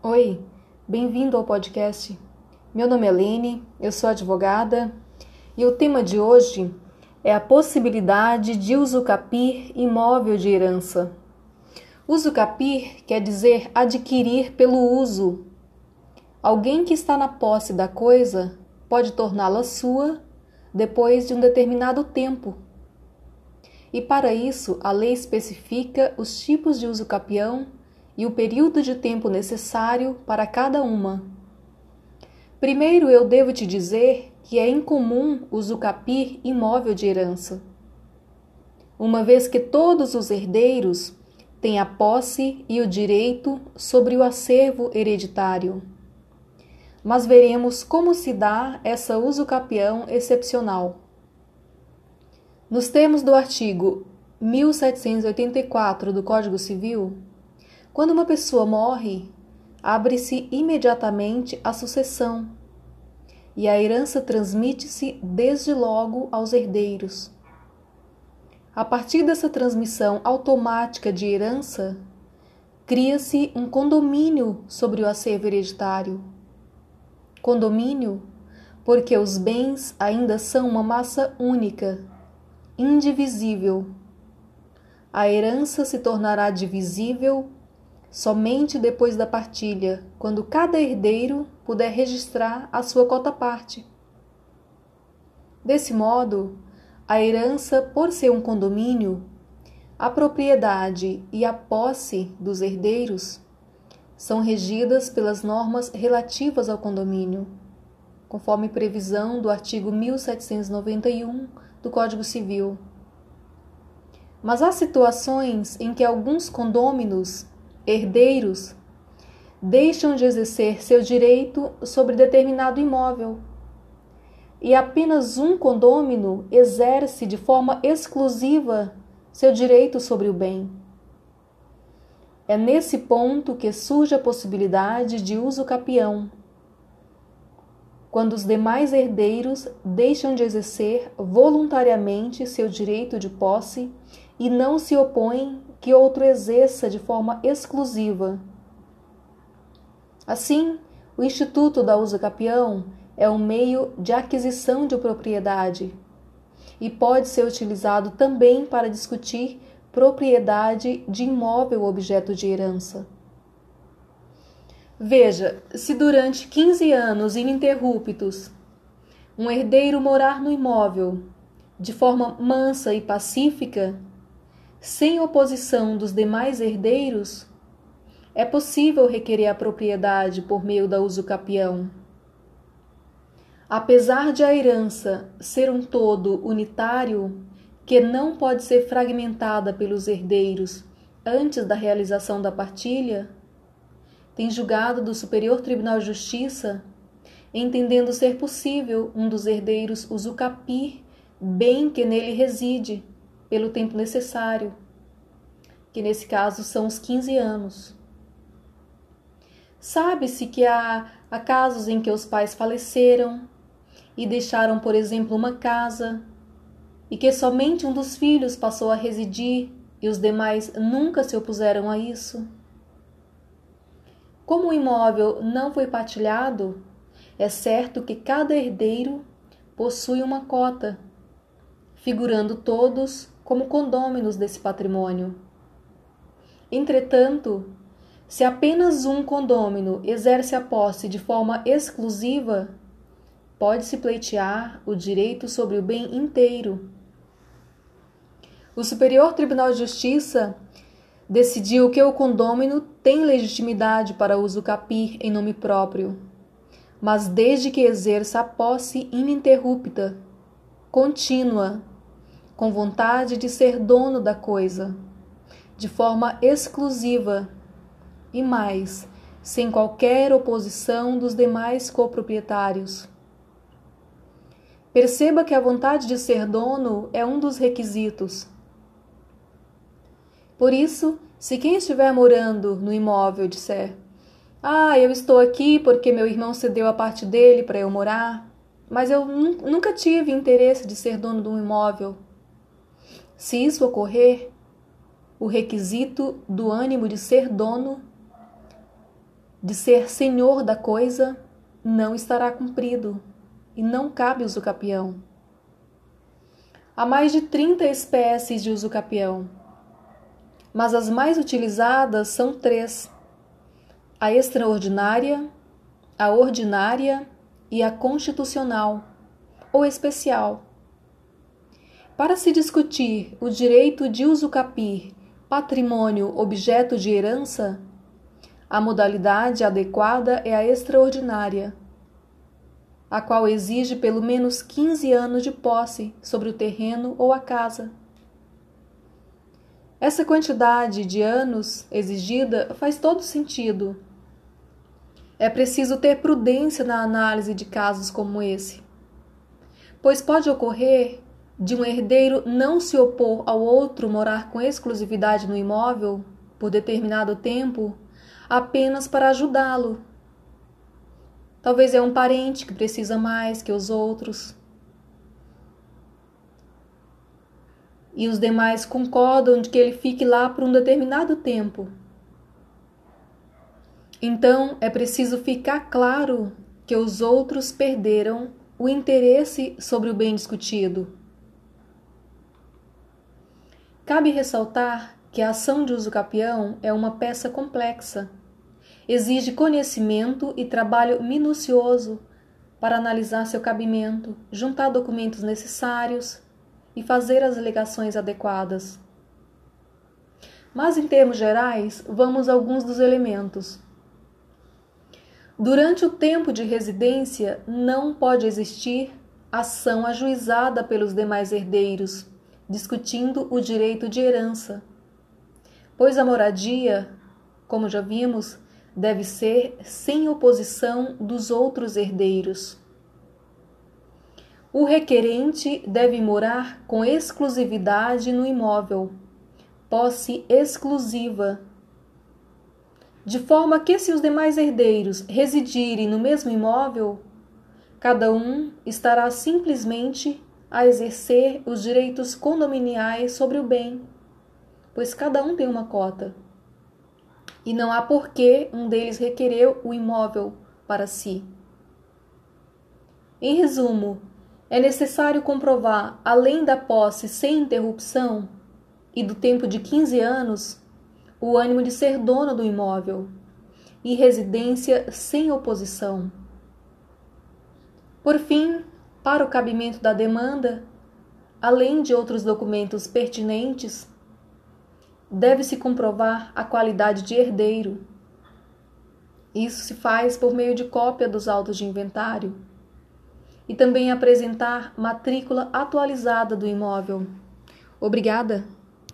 Oi, bem-vindo ao podcast. Meu nome é Lene, eu sou advogada e o tema de hoje é a possibilidade de usucapir imóvel de herança. Usucapir quer dizer adquirir pelo uso. Alguém que está na posse da coisa pode torná-la sua depois de um determinado tempo. E para isso, a lei especifica os tipos de usucapião e o período de tempo necessário para cada uma. Primeiro, eu devo te dizer que é incomum usucapir imóvel de herança, uma vez que todos os herdeiros têm a posse e o direito sobre o acervo hereditário. Mas veremos como se dá essa usucapião excepcional. Nos termos do artigo 1784 do Código Civil, quando uma pessoa morre, abre-se imediatamente a sucessão e a herança transmite-se desde logo aos herdeiros. A partir dessa transmissão automática de herança, cria-se um condomínio sobre o acervo hereditário. Condomínio porque os bens ainda são uma massa única, indivisível. A herança se tornará divisível somente depois da partilha, quando cada herdeiro puder registrar a sua cota-parte. Desse modo, a herança, por ser um condomínio, a propriedade e a posse dos herdeiros são regidas pelas normas relativas ao condomínio, conforme previsão do artigo 1791 do Código Civil. Mas há situações em que alguns condôminos herdeiros deixam de exercer seu direito sobre determinado imóvel e apenas um condômino exerce de forma exclusiva seu direito sobre o bem. É nesse ponto que surge a possibilidade de uso capião, quando os demais herdeiros deixam de exercer voluntariamente seu direito de posse e não se opõem que outro exerça de forma exclusiva. Assim, o Instituto da Usa Capião é um meio de aquisição de propriedade e pode ser utilizado também para discutir propriedade de imóvel objeto de herança. Veja, se durante 15 anos ininterruptos um herdeiro morar no imóvel de forma mansa e pacífica, sem oposição dos demais herdeiros, é possível requerer a propriedade por meio da usucapião. Apesar de a herança ser um todo unitário, que não pode ser fragmentada pelos herdeiros antes da realização da partilha, tem julgado do Superior Tribunal de Justiça, entendendo ser possível um dos herdeiros usucapir bem que nele reside pelo tempo necessário, que nesse caso são os 15 anos. Sabe-se que há, há casos em que os pais faleceram e deixaram, por exemplo, uma casa, e que somente um dos filhos passou a residir e os demais nunca se opuseram a isso. Como o imóvel não foi partilhado, é certo que cada herdeiro possui uma cota, figurando todos como condôminos desse patrimônio. Entretanto, se apenas um condômino exerce a posse de forma exclusiva, pode-se pleitear o direito sobre o bem inteiro. O Superior Tribunal de Justiça decidiu que o condômino tem legitimidade para uso capir em nome próprio, mas desde que exerça a posse ininterrupta, contínua com vontade de ser dono da coisa, de forma exclusiva e mais, sem qualquer oposição dos demais coproprietários. Perceba que a vontade de ser dono é um dos requisitos. Por isso, se quem estiver morando no imóvel disser: Ah, eu estou aqui porque meu irmão cedeu a parte dele para eu morar, mas eu nunca tive interesse de ser dono de um imóvel se isso ocorrer, o requisito do ânimo de ser dono de ser senhor da coisa não estará cumprido e não cabe usucapião. Há mais de 30 espécies de usucapião, mas as mais utilizadas são três: a extraordinária, a ordinária e a constitucional ou especial. Para se discutir o direito de usucapir patrimônio objeto de herança, a modalidade adequada é a extraordinária, a qual exige pelo menos 15 anos de posse sobre o terreno ou a casa. Essa quantidade de anos exigida faz todo sentido. É preciso ter prudência na análise de casos como esse, pois pode ocorrer de um herdeiro não se opor ao outro morar com exclusividade no imóvel por determinado tempo apenas para ajudá-lo. Talvez é um parente que precisa mais que os outros. E os demais concordam de que ele fique lá por um determinado tempo. Então é preciso ficar claro que os outros perderam o interesse sobre o bem discutido. Cabe ressaltar que a ação de uso capião é uma peça complexa. Exige conhecimento e trabalho minucioso para analisar seu cabimento, juntar documentos necessários e fazer as alegações adequadas. Mas, em termos gerais, vamos a alguns dos elementos. Durante o tempo de residência, não pode existir ação ajuizada pelos demais herdeiros, discutindo o direito de herança pois a moradia, como já vimos, deve ser sem oposição dos outros herdeiros. O requerente deve morar com exclusividade no imóvel, posse exclusiva, de forma que, se os demais herdeiros residirem no mesmo imóvel, cada um estará simplesmente a exercer os direitos condominiais sobre o bem pois cada um tem uma cota. E não há por que um deles requerer o imóvel para si. Em resumo, é necessário comprovar, além da posse sem interrupção e do tempo de 15 anos, o ânimo de ser dono do imóvel e residência sem oposição. Por fim, para o cabimento da demanda, além de outros documentos pertinentes, deve-se comprovar a qualidade de herdeiro. Isso se faz por meio de cópia dos autos de inventário e também apresentar matrícula atualizada do imóvel. Obrigada!